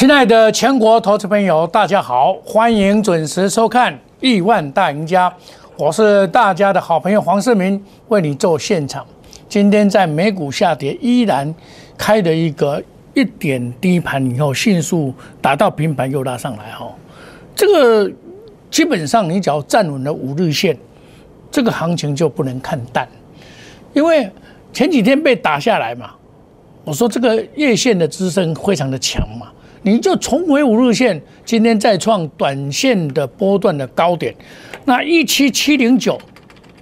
亲爱的全国投资朋友，大家好，欢迎准时收看《亿万大赢家》，我是大家的好朋友黄世明，为你做现场。今天在美股下跌，依然开的一个一点低盘以后，迅速达到平盘又拉上来哈。这个基本上你只要站稳了五日线，这个行情就不能看淡，因为前几天被打下来嘛，我说这个月线的支撑非常的强嘛。你就重回五日线，今天再创短线的波段的高点，那一七七零九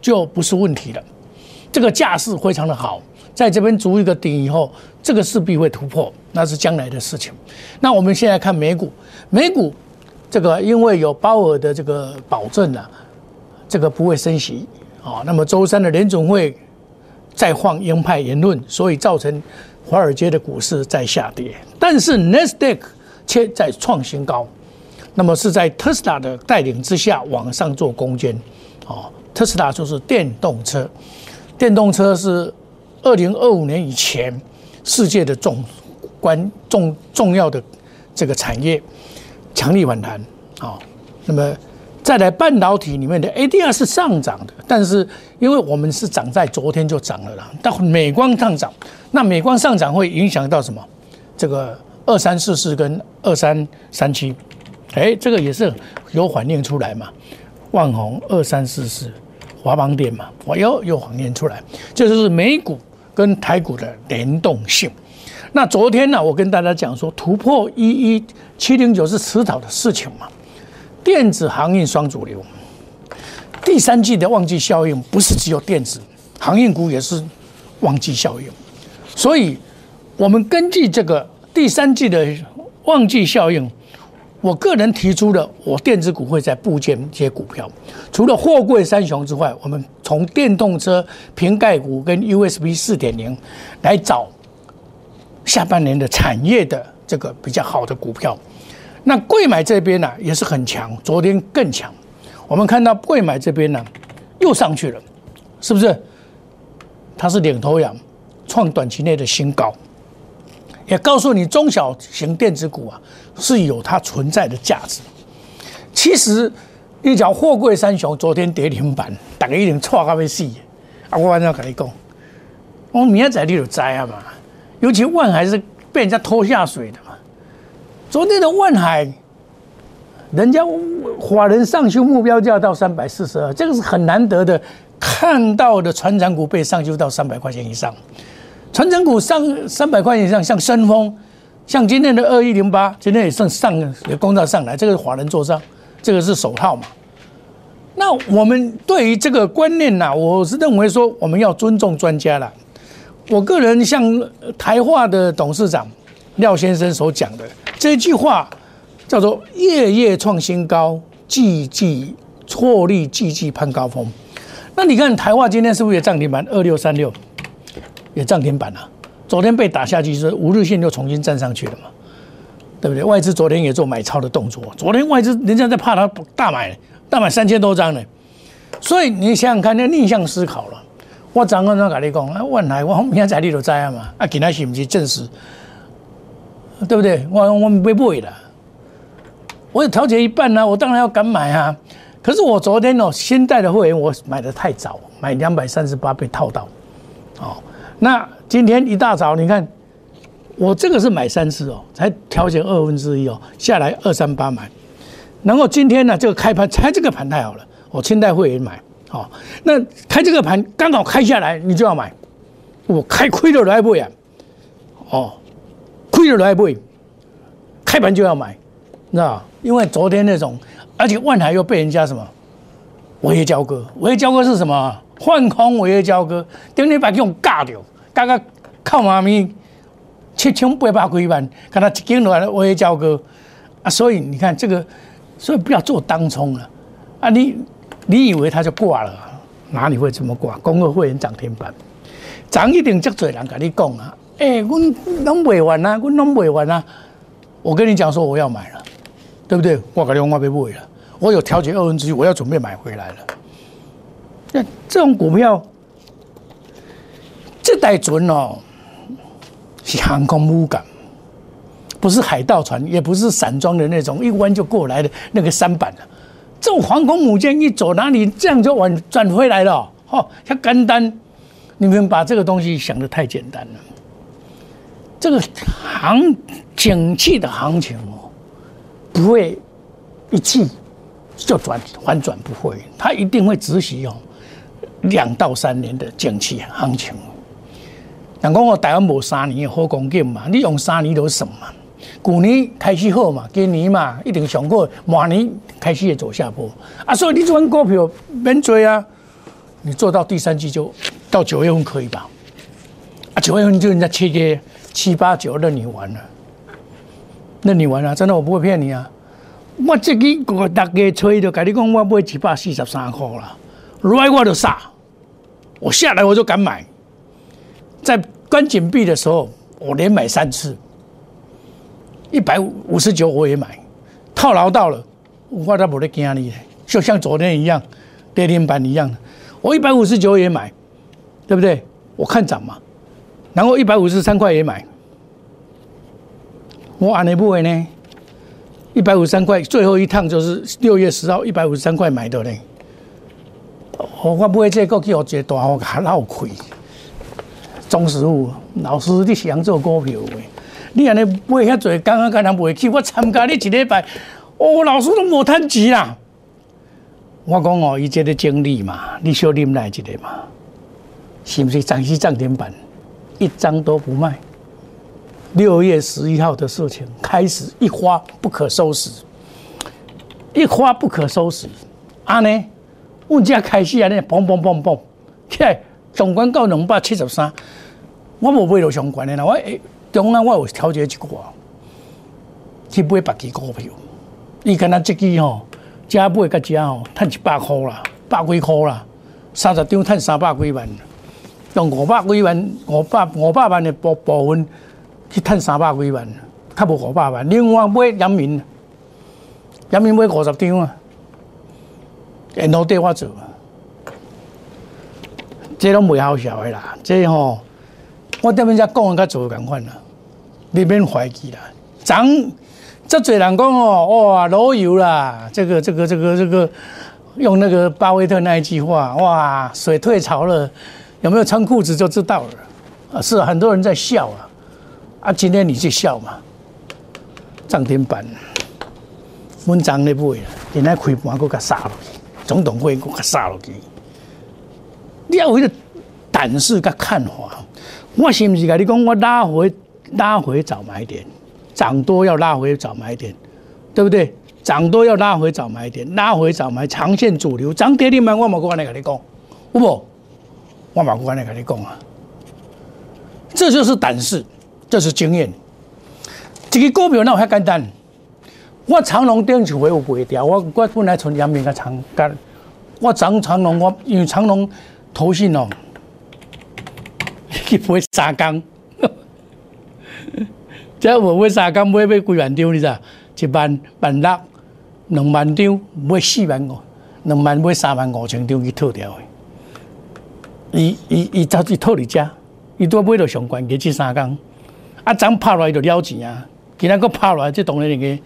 就不是问题了。这个架势非常的好，在这边筑一个顶以后，这个势必会突破，那是将来的事情。那我们现在看美股，美股这个因为有鲍尔的这个保证啊，这个不会升息啊。那么周三的联总会再放鹰派言论，所以造成。华尔街的股市在下跌，但是 n e s d a q 却在创新高。那么是在特斯拉的带领之下往上做攻坚。哦，特斯拉就是电动车，电动车是二零二五年以前世界的重关重重要的这个产业，强力反弹。啊，那么。再来半导体里面的 ADR 是上涨的，但是因为我们是涨在昨天就涨了啦，但美光上涨，那美光上涨会影响到什么？这个二三四四跟二三三七，哎，这个也是有反映出来嘛。万宏二三四四，华邦电嘛，我又又反映出来，这就是美股跟台股的联动性。那昨天呢，我跟大家讲说，突破一一七零九是迟早的事情嘛。电子航运双主流，第三季的旺季效应不是只有电子航运股，也是旺季效应。所以，我们根据这个第三季的旺季效应，我个人提出了我电子股会在部件一些股票，除了货柜三雄之外，我们从电动车瓶盖股跟 USB 四点零来找下半年的产业的这个比较好的股票。那贵买这边呢也是很强，昨天更强。我们看到贵买这边呢又上去了，是不是？它是领头羊，创短期内的新高，也告诉你中小型电子股啊是有它存在的价值。其实你讲货柜三雄昨天跌停板，大家一定错到要死。啊，我晚上跟你讲，我明仔载你就知啊嘛。尤其万还是被人家拖下水的嘛。昨天的万海，人家华人上修目标就要到三百四十二，这个是很难得的，看到的船长股被上修到三百块钱以上，船长股上三百块钱以上，像深丰，像今天的二一零八，今天也上上也攻到上来，这个是华人做账，这个是手套嘛。那我们对于这个观念呢，我是认为说我们要尊重专家了。我个人像台化的董事长廖先生所讲的。这句话叫做“夜夜创新高，季季错利，季季攀高峰”。那你看台化今天是不是也涨停板？二六三六也涨停板了。昨天被打下去，是五日线又重新站上去了嘛？对不对？外资昨天也做买超的动作。昨天外资人家在怕它大买，大买三千多张呢。所以你想想看，那逆向思考了。我昨刚刚跟你讲，啊，万海我明天在你都知啊嘛？啊，今天是不是证实？对不对？我我们不会的，我有调节一半呢，我当然要敢买啊。可是我昨天哦，新带的会员我买的太早，买两百三十八被套到，哦，那今天一大早你看，我这个是买三次哦，才调节二分之一哦，下来二三八买，然后今天呢这个开盘才这个盘太好了，我清代会员买，哦，那开这个盘刚好开下来，你就要买，我开亏了来不呀？哦。亏了来不？开盘就要买，那因为昨天那种，而且万海又被人家什么违约交割？违约交割是什么？换空违约交割，等于把这种尬掉，刚刚靠妈咪七千八百几万，跟他一进来违约交割啊！所以你看这个，所以不要做当冲了啊！你你以为他就挂了？哪里会这么挂？公二会员涨停板，涨一定足多人跟你讲啊！哎，我拢卖完啊，我拢卖完啊！我跟你讲说我要买了，对不对？我讲我被卖了，我有调节二分之一，我要准备买回来了。那这种股票，这代准哦，是航空母舰，不是海盗船，也不是散装的那种，一弯就过来的那个舢板了。这种航空母舰一走，哪里这样就转转回来了？哦，像干单，你们把这个东西想的太简单了。这个行景气的行情哦，不会一气就转反转，不会，它一定会执行哦两到三年的景气行情。人讲我台湾无三年好光景嘛，你用三年都是什么？去年开始好嘛，今年嘛一定上过，明年开始也走下坡啊，所以你做股票免追啊，你做到第三季就到九月份可以吧？啊，九月份就人家七月七八九任你玩了，任你玩了，真的我不会骗你啊！我这个我大家吹就跟你讲，我买一百四十三块了，来我就杀，我下来我就敢买。在关紧闭的时候，我连买三次，一百五十九我也买，套牢到了，我都不得惊你，就像昨天一样，跌停板一样。的，我一百五十九也买，对不对？我看涨嘛，然后一百五十三块也买，我按那部位呢，一百五十三块，最后一趟就是六月十号一百五十三块买的呢，我我不会这个给我接大我还闹亏。钟师傅老师，你想做股票的？你安尼买遐济，刚刚跟人买去，我参加你一礼拜，哦，老师都无趁钱啦。我讲哦，伊这个经历嘛，你小啉来一个嘛，是不是涨息涨停板，一张都不卖？六月十一号的事情开始一发不可收拾，一发不可收拾。安尼，物价开始安尼，砰砰砰砰，起，来。总管到两百七十三，我无买到相关的啦。我，中央我有调节一寡，去买别支股票。伊敢若即支吼，加买甲加吼，趁一百箍啦，百几箍啦，三十张趁三百几万，用五百几万，五百五百万的部部分去趁三百几万，较无五百万。另外买阳明，阳明买五十张啊，然后对我做。这拢袂好笑的啦，这吼，我踮边只讲较做共款啦，你免怀疑啦。涨，这侪人讲哦，哇，老油啦，这个、这个、这个、这个，用那个巴菲特那一句话，哇，水退潮了，有没有穿裤子就知道了。啊，是很多人在笑啊，啊，今天你去笑嘛？涨停板，文章咧买啦，今仔开盘佫甲杀了，总统会佫甲杀落去。你要有一个胆识跟看法，我是不是跟你讲，我拉回拉回早买点，涨多要拉回早买点，对不对？涨多要拉回早买点，拉回早买，长线主流涨跌停板，我冇关系跟你讲，有无？我冇关系跟你讲啊，这就是胆识，这是经验。这个股票那我很简单，我长隆顶就会有卖掉，我我本来从阳明个长干，我涨长隆，我因为长隆。投信哦，去买三缸，这我买三缸买买几万张，你知？一万万六，两万张买四万五，两万买三万五千张去套掉的。伊伊伊早就套你家，伊都买到上关嘅这三缸，啊，涨拍落来就了钱啊！今仔个拍落来，这当然个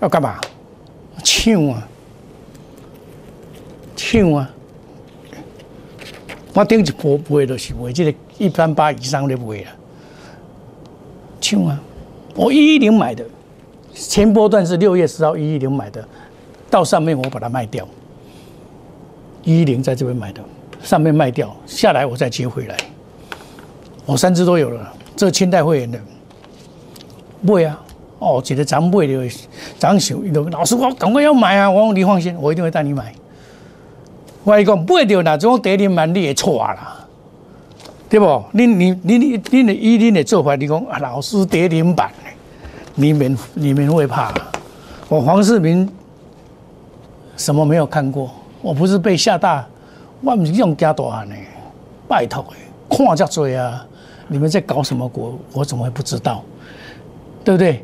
要干嘛？抢啊！抢啊！我顶一波买就是买这个一三八以上的买了，抢啊！我一一零买的，前波段是六月十号一一零买的，到上面我把它卖掉，一一零在这边买的，上面卖掉下来我再接回来，我三只都有了，这清代会员的买啊！哦，觉得咱买的涨手，老师我赶快要买啊！我说你放心，我一定会带你买。我伊讲买着那种跌停板，你会错啦，对不？恁你你你你的以恁的做法，你讲啊，老师跌停板，你们你们会怕？我黄世明什么没有看过？我不是被吓大，我不是用加大汉的，拜托的，看这多啊！你们在搞什么国？我怎么会不知道？对不对？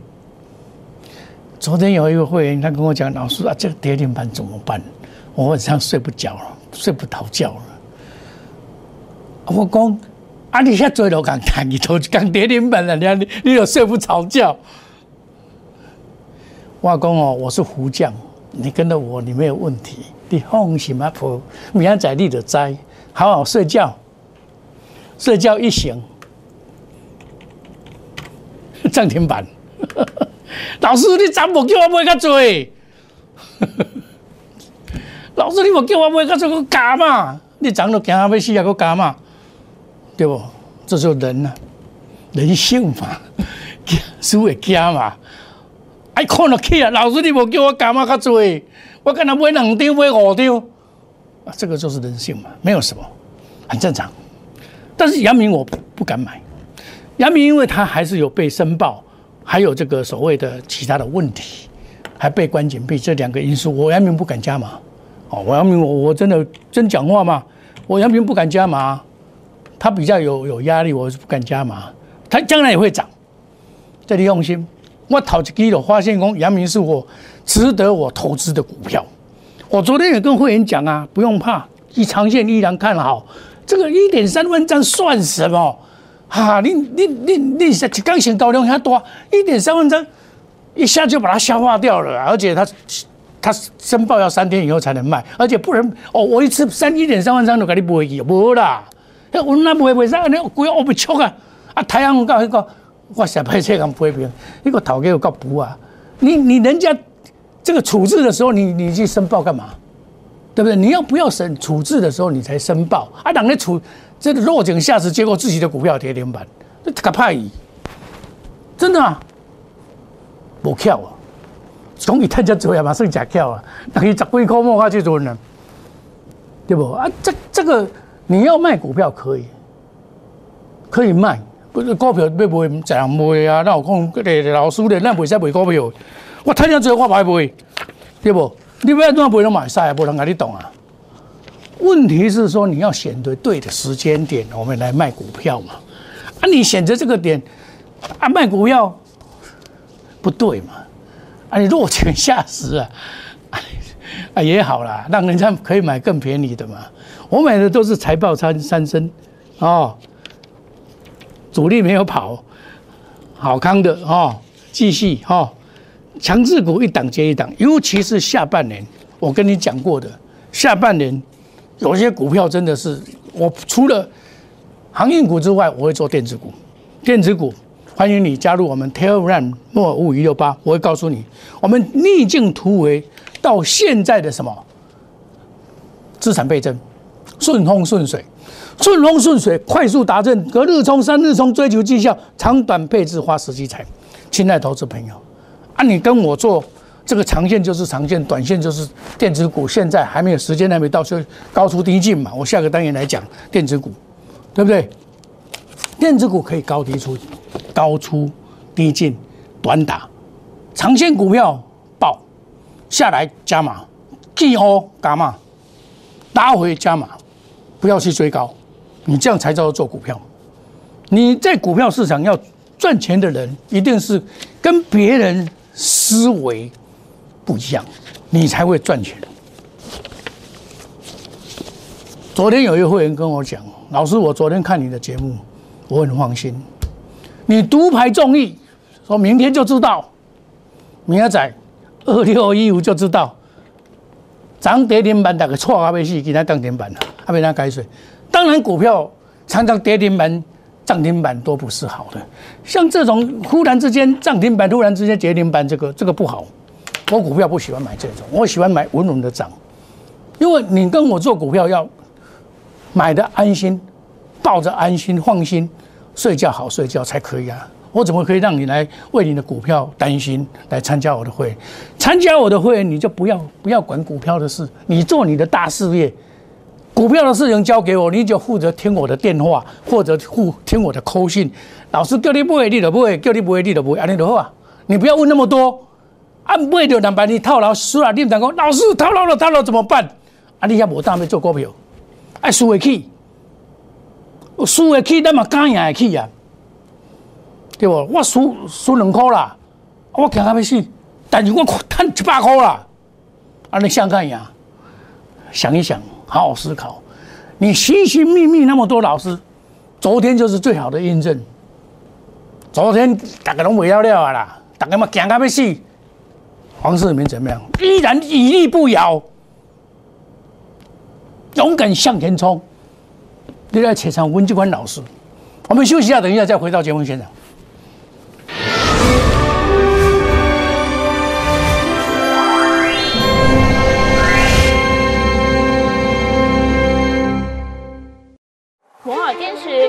昨天有一个会员，他跟我讲，老师啊，这个跌停板怎么办？我晚上睡不着了，睡不着觉了。我讲，啊，你遐做都讲谈，你头刚跌停板了，你你你又睡不着觉，我讲哦，我是胡将，你跟着我，你没有问题。你放心啊，婆，明天在你的摘，好好睡觉。睡觉一醒，涨停板。老师，你怎无叫我买较多？老师，你无叫我买较多，我加嘛？你涨都惊要死啊，我加嘛？对不？这就人啊，人性嘛，输会加嘛？爱看落去啊！老师，你无叫我加嘛较多？我跟他买两张，买五张，啊，这个就是人性嘛，没有什么，很正常。但是杨明我不敢买，杨明因为他还是有被申报，还有这个所谓的其他的问题，还被关紧闭这两个因素，我杨明不敢加码。哦，我杨明我我真的真讲话嘛，我杨明不敢加码，他比较有有压力，我是不敢加码。他将来也会涨，这里用心。我投资基了，发现讲杨明是我值得我投资的股票。我昨天也跟会员讲啊，不用怕，以长线依然看好。这个一点三万张算什么？哈，你你你你是刚性高量很多，一点三万张一下就把它消化掉了，而且它它申报要三天以后才能卖，而且不能哦，我一次三一点三万张都给你不会去，无啦，我那不会为啥？你鬼我不错啊！啊，太阳搞一个，我想拍这样不会平，一个头给我搞补啊！你你人家这个处置的时候，你你去申报干嘛？对不对？你要不要审处置的时候，你才申报啊？等你处这个落井下石，结果自己的股票跌停板，这可怕矣！真的啊，无巧啊！从一探家做啊，马上假巧啊！等于十几块莫花去做呢，对不？啊，这这个你要卖股票可以，可以卖，不是股票要卖怎样卖啊？那我讲个老师的，那为啥卖股票？我探家做我买卖，对不？你不要乱不能买赛，不能给你懂啊。问题是说你要选择对的时间点，我们来卖股票嘛。啊，你选择这个点啊卖股票不对嘛？啊，你落井下石啊，啊也好啦，让人家可以买更便宜的嘛。我买的都是财报三三升哦，主力没有跑，好康的哦，继续哦。强势股一档接一档，尤其是下半年，我跟你讲过的，下半年有些股票真的是，我除了航运股之外，我会做电子股。电子股，欢迎你加入我们 Telegram 莫五五一六八，我会告诉你，我们逆境突围到现在的什么资产倍增，顺风顺水，顺风顺水，快速达阵，隔日冲、三日冲，追求绩效，长短配置，花时机财。亲爱投资朋友。啊，你跟我做这个长线就是长线，短线就是电子股。现在还没有时间，还没到，就高出低进嘛。我下个单元来讲电子股，对不对？电子股可以高低出，高出低进，短打，长线股票爆下来加码，继后加码，拉回加码，不要去追高，你这样才叫做做股票。你在股票市场要赚钱的人，一定是跟别人。思维不一样，你才会赚钱。昨天有一位会员跟我讲：“老师，我昨天看你的节目，我很放心。你独排众议，说明天就知道，明仔载二六一五就知道，涨跌停板大概错阿，没事，给他涨停板了，还没他改水。当然，股票常常跌停板。”涨停板都不是好的，像这种忽然之间涨停板，突然之间跌停板，这个这个不好。我股票不喜欢买这种，我喜欢买稳稳的涨，因为你跟我做股票要买的安心，抱着安心放心，睡觉好睡觉才可以啊。我怎么可以让你来为你的股票担心，来参加我的会？参加我的会，你就不要不要管股票的事，你做你的大事业。股票的事情交给我，你就负责听我的电话，或者负听我的扣信。老师叫你不会，你都不会；叫你不会，你都不会。安尼的话！你不要问那么多。啊，买就两百，你套牢输了，你唔讲讲，老师套牢了，套牢怎么办？啊，你也无当要做股票，爱输会起，输会起，咱嘛敢赢会起啊？对不？我输输两块啦，我惊到要死，但是我赚一百块啦。啊，你想看呀？想一想。好好思考，你寻寻觅觅那么多老师，昨天就是最好的印证。昨天大家拢未了了啊啦，大家嘛惊到要死，黄世明怎么样？依然屹立不摇，勇敢向前冲。你在且上温机关老师，我们休息一下，等一下再回到节目现场。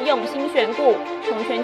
用心选股，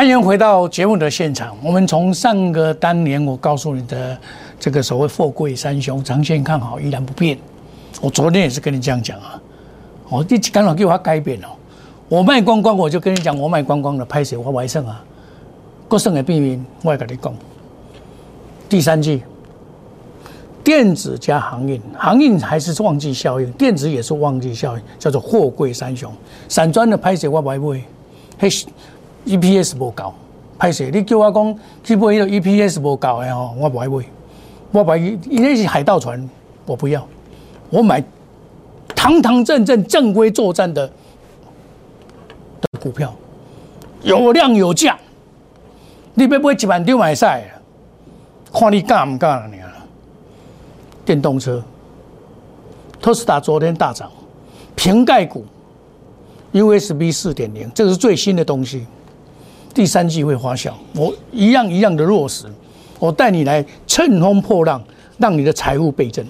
欢迎回到节目的现场。我们从上个当年我告诉你的这个所谓“富贵三雄”，长线看好依然不变。我昨天也是跟你这样讲啊。我你刚好给我改变了。我卖光光，我就跟你讲，我卖光光的拍谁我还剩啊？过剩的避免，我也跟你讲。第三季，电子加航运，航运还是旺季效应，电子也是旺季效应，叫做“货柜三雄”。散装的拍谁我买不会，嘿。EPS 无够，歹势！你叫我讲去买迄个 EPS 无够的吼，我不爱买。我买伊那是海盗船，我不要。我买堂堂正正、正规作战的的股票，有量有价。你要买一万张买晒，看你敢唔敢了你啊！电动车，特斯拉昨天大涨，瓶盖股，USB 四点零，这个是最新的东西。第三季会发酵，我一样一样的落实，我带你来乘风破浪，让你的财务倍增。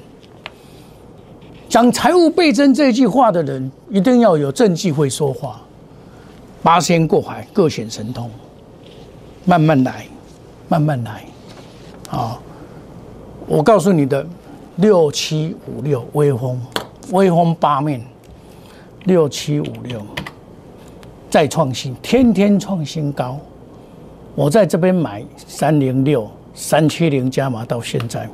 讲财务倍增这句话的人，一定要有政绩会说话。八仙过海，各显神通，慢慢来，慢慢来。好，我告诉你的六七五六威风，威风八面，六七五六。再创新，天天创新高。我在这边买三零六、三七零加码到现在，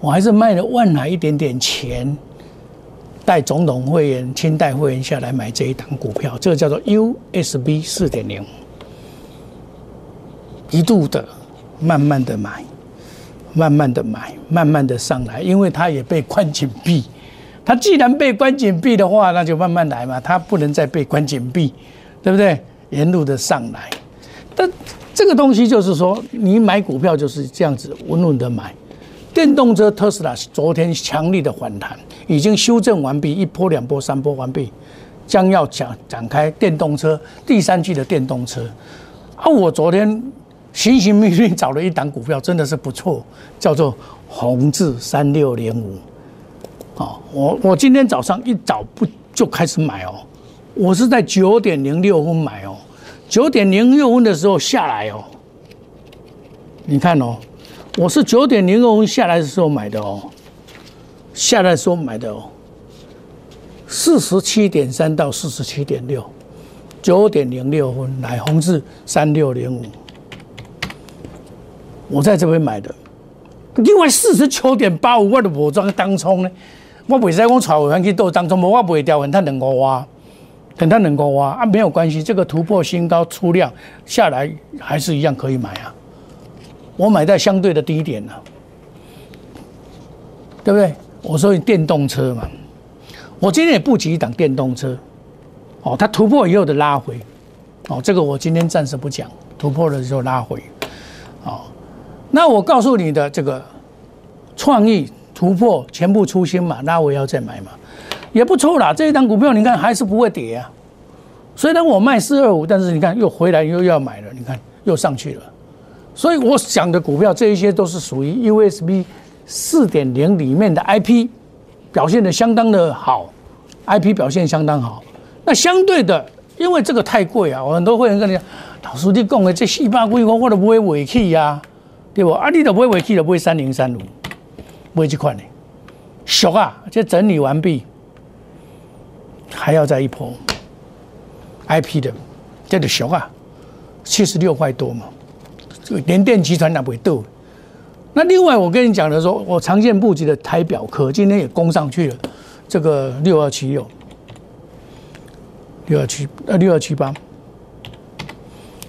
我还是卖了万来一点点钱，带总统会员、清代会员下来买这一档股票，这个叫做 USB 四点零，一度的慢慢的买，慢慢的买，慢慢的上来，因为它也被关紧闭。它既然被关紧闭的话，那就慢慢来嘛。它不能再被关紧闭，对不对？沿路的上来，但这个东西就是说，你买股票就是这样子稳稳的买。电动车特斯拉昨天强力的反弹，已经修正完毕，一波、两波、三波完毕，将要讲展开电动车第三季的电动车。啊，我昨天寻寻觅觅找了一档股票，真的是不错，叫做宏志三六零五。哦，我我今天早上一早不就开始买哦，我是在九点零六分买哦，九点零六分的时候下来哦，你看哦，我是九点零六分下来的时候买的哦，下来的时候买的哦，四十七点三到四十七点六，九点零六分来红字三六零五，我在这边买的，另外四十九点八五万的武装当冲呢。我袂使讲炒会员去做当中，无我袂掉，很探两个哇，很探两个哇啊，没有关系，这个突破新高出量下来还是一样可以买啊。我买在相对的低点呢，对不对？我说电动车嘛，我今天也布局一档电动车，哦，它突破以后的拉回，哦，这个我今天暂时不讲，突破的时候拉回，哦，那我告诉你的这个创意。突破全部出新嘛，那我要再买嘛，也不错啦。这一档股票你看还是不会跌啊。虽然我卖四二五，但是你看又回来又要买了，你看又上去了。所以我想的股票这一些都是属于 USB 四点零里面的 IP 表现的相当的好，IP 表现相当好。那相对的，因为这个太贵啊，我很多会员跟你讲，老师你讲的这四百几我我都不会委屈呀，对不？啊，你都不会尾气，就不会三零三五，不会这款的，俗啊，这整理完毕，还要再一波 IP 的，这个俗啊，七十六块多嘛，这个联电集团那不会斗。那另外我跟你讲的说，我长线布局的台表科今天也攻上去了，这个六二七六。六二七呃六二七八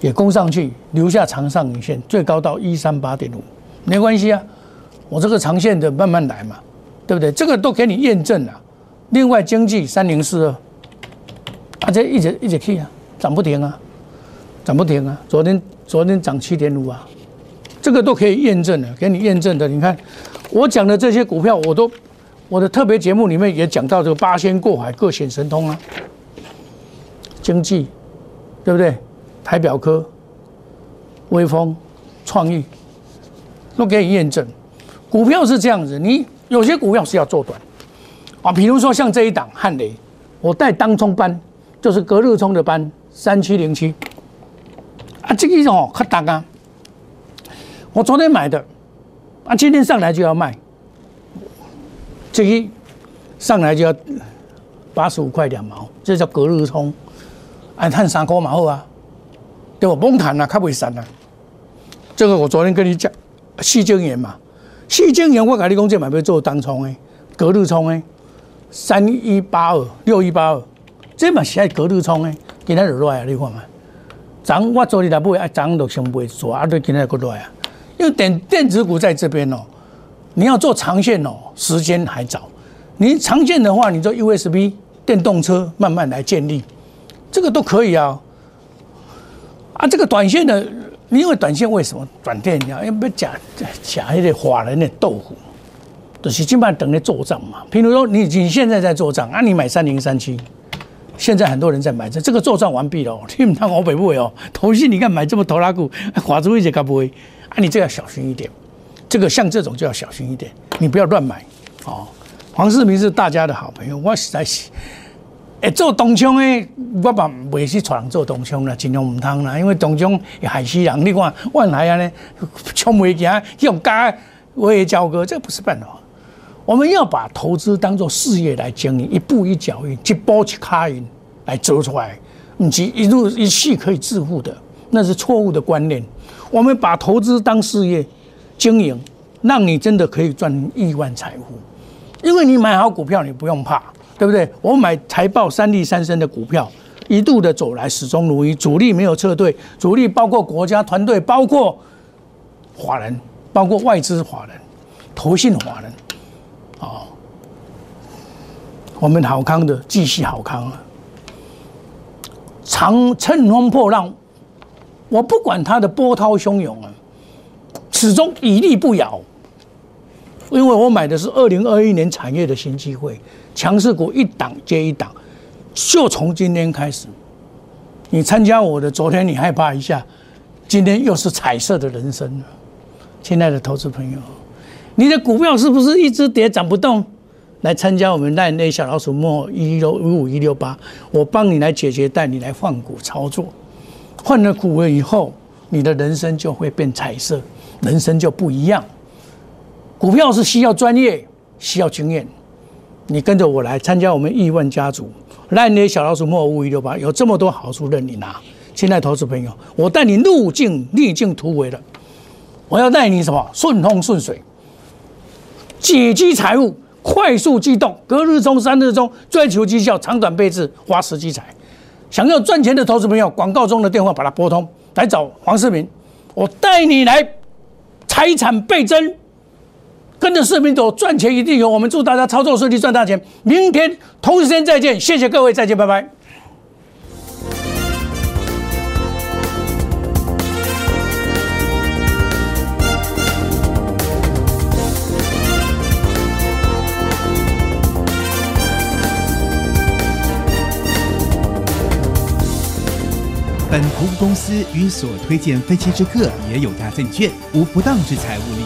也攻上去，留下长上影线，最高到一三八点五，没关系啊，我这个长线的慢慢来嘛，对不对？这个都给你验证了。另外，经济三零四二，啊，这一直一直去啊，涨不停啊，涨不停啊。昨天昨天涨七点五啊，这个都可以验证的，给你验证的。你看我讲的这些股票，我都我的特别节目里面也讲到这个八仙过海，各显神通啊。经济，对不对？台表科、微风、创意，都给你验证。股票是这样子，你有些股票是要做短啊，比如说像这一档汉雷，我带当冲班，就是隔日冲的班，三七零七啊，这一种可大啊。我昨天买的啊，今天上来就要卖，这一上来就要八十五块两毛，这叫隔日冲。按探三块嘛好啊，对吧？崩谈啊，较袂散了。这个我昨天跟你讲，细晶元嘛，细晶元我跟你讲，这买要做当冲诶，隔日冲诶，三一八二六一八二，这嘛是爱隔日冲诶，今天就来啊，你看嘛。涨我昨日来买，啊涨就先买做，啊对今天就来啊。因为电电子股在这边哦，你要做长线哦，时间还早。你长线的话，你做 USB 电动车慢慢来建立。这个都可以啊，啊，这个短线的，你因为短线为什么短电要因为假假一点华人的豆腐，就是基本上等于做账嘛。譬如说，你你现在在做账啊，你买三零三七，现在很多人在买这，这个做账完毕了，你们看我北部哦，头信你看买这么头拉股，华住一些该不会啊？你这要小心一点，这个像这种就要小心一点，你不要乱买哦。黄世明是大家的好朋友，我实在是。诶，做东冲诶，我嘛袂去带人做东冲啦，尽量唔通啦，因为东冲会害死人。你看，万来安尼冲袂行，用假我也交割，这不是办法。我们要把投资当做事业来经营，一步一脚印，一步一卡印来走出来，唔是一路一气可以致富的，那是错误的观念。我们把投资当事业经营，让你真的可以赚亿万财富，因为你买好股票，你不用怕。对不对？我买财报三利三升的股票，一度的走来始终如一，主力没有撤退，主力包括国家团队，包括华人，包括外资华人，投信华人，哦，我们好康的继续好康啊，长乘风破浪，我不管它的波涛汹涌啊，始终屹立不摇，因为我买的是二零二一年产业的新机会。强势股一档接一档，就从今天开始，你参加我的，昨天你害怕一下，今天又是彩色的人生了。亲爱的投资朋友，你的股票是不是一直跌涨不动？来参加我们带那小老鼠莫一六五五一六八，我帮你来解决，带你来换股操作，换了股了以后，你的人生就会变彩色，人生就不一样。股票是需要专业，需要经验。你跟着我来参加我们亿万家族，让你的小老鼠莫五一六八有这么多好处任你拿。亲爱投资朋友，我带你路径逆境突围了，我要带你什么顺风顺水，解积财务，快速机动，隔日冲三日冲，追求绩效，长短配置，花时积财。想要赚钱的投资朋友，广告中的电话把它拨通，来找黄世明，我带你来财产倍增。跟着视频走，赚钱一定有。我们祝大家操作顺利，赚大钱。明天同时间再见，谢谢各位，再见，拜拜。本投资公司与所推荐分期之客也有价证券无不当之财务利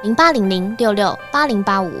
零八零零六六八零八五